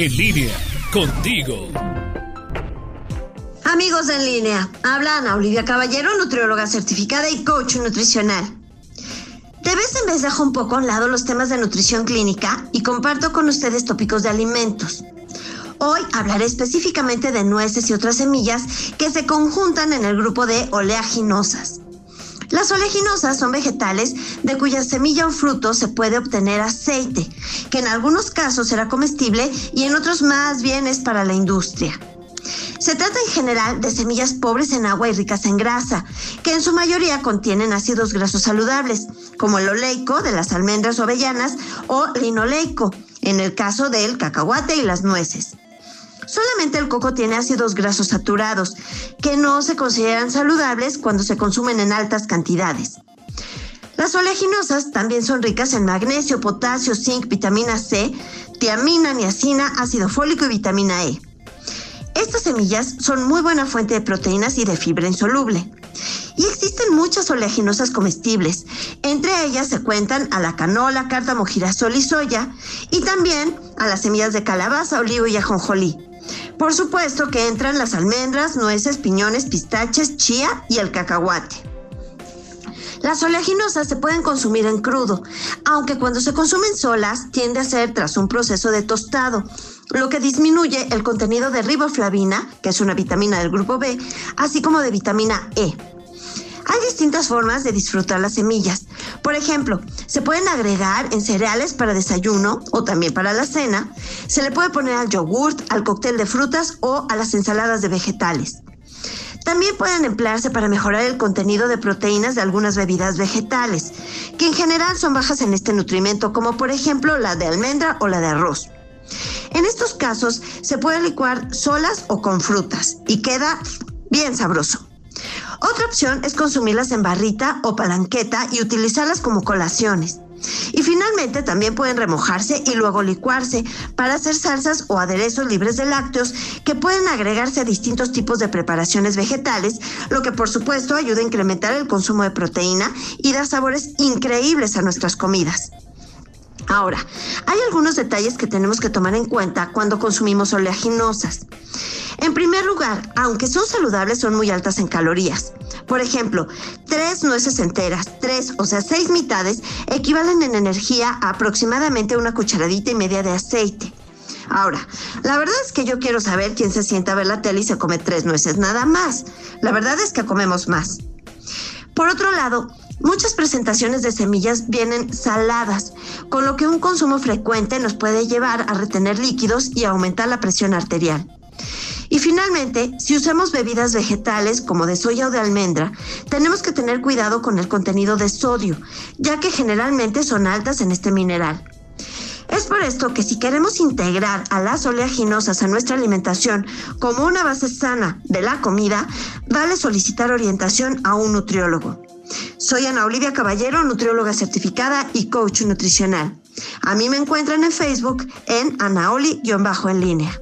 En línea, contigo. Amigos en línea, habla Ana Olivia Caballero, nutrióloga certificada y coach nutricional. De vez en vez dejo un poco a un lado los temas de nutrición clínica y comparto con ustedes tópicos de alimentos. Hoy hablaré específicamente de nueces y otras semillas que se conjuntan en el grupo de oleaginosas. Las oleaginosas son vegetales de cuya semilla o fruto se puede obtener aceite, que en algunos casos será comestible y en otros más bien es para la industria. Se trata en general de semillas pobres en agua y ricas en grasa, que en su mayoría contienen ácidos grasos saludables, como el oleico de las almendras o avellanas o linoleico, en el caso del cacahuate y las nueces. Solamente el coco tiene ácidos grasos saturados, que no se consideran saludables cuando se consumen en altas cantidades. Las oleaginosas también son ricas en magnesio, potasio, zinc, vitamina C, tiamina, niacina, ácido fólico y vitamina E. Estas semillas son muy buena fuente de proteínas y de fibra insoluble. Y existen muchas oleaginosas comestibles. Entre ellas se cuentan a la canola, cártamo, girasol y soya, y también a las semillas de calabaza, olivo y ajonjolí. Por supuesto que entran las almendras, nueces, piñones, pistaches, chía y el cacahuate. Las oleaginosas se pueden consumir en crudo, aunque cuando se consumen solas tiende a ser tras un proceso de tostado, lo que disminuye el contenido de riboflavina, que es una vitamina del grupo B, así como de vitamina E. Hay distintas formas de disfrutar las semillas. Por ejemplo, se pueden agregar en cereales para desayuno o también para la cena. Se le puede poner al yogurt, al cóctel de frutas o a las ensaladas de vegetales. También pueden emplearse para mejorar el contenido de proteínas de algunas bebidas vegetales, que en general son bajas en este nutrimento, como por ejemplo la de almendra o la de arroz. En estos casos se puede licuar solas o con frutas y queda bien sabroso. Otra opción es consumirlas en barrita o palanqueta y utilizarlas como colaciones. Y finalmente también pueden remojarse y luego licuarse para hacer salsas o aderezos libres de lácteos que pueden agregarse a distintos tipos de preparaciones vegetales, lo que por supuesto ayuda a incrementar el consumo de proteína y da sabores increíbles a nuestras comidas. Ahora, hay algunos detalles que tenemos que tomar en cuenta cuando consumimos oleaginosas. En primer lugar, aunque son saludables, son muy altas en calorías. Por ejemplo, tres nueces enteras, tres, o sea, seis mitades, equivalen en energía a aproximadamente una cucharadita y media de aceite. Ahora, la verdad es que yo quiero saber quién se sienta a ver la tele y se come tres nueces nada más. La verdad es que comemos más. Por otro lado, Muchas presentaciones de semillas vienen saladas, con lo que un consumo frecuente nos puede llevar a retener líquidos y aumentar la presión arterial. Y finalmente, si usamos bebidas vegetales como de soya o de almendra, tenemos que tener cuidado con el contenido de sodio, ya que generalmente son altas en este mineral. Es por esto que si queremos integrar a las oleaginosas a nuestra alimentación como una base sana de la comida, vale solicitar orientación a un nutriólogo. Soy Ana Olivia Caballero, nutrióloga certificada y coach nutricional. A mí me encuentran en Facebook en Anaoli-en línea.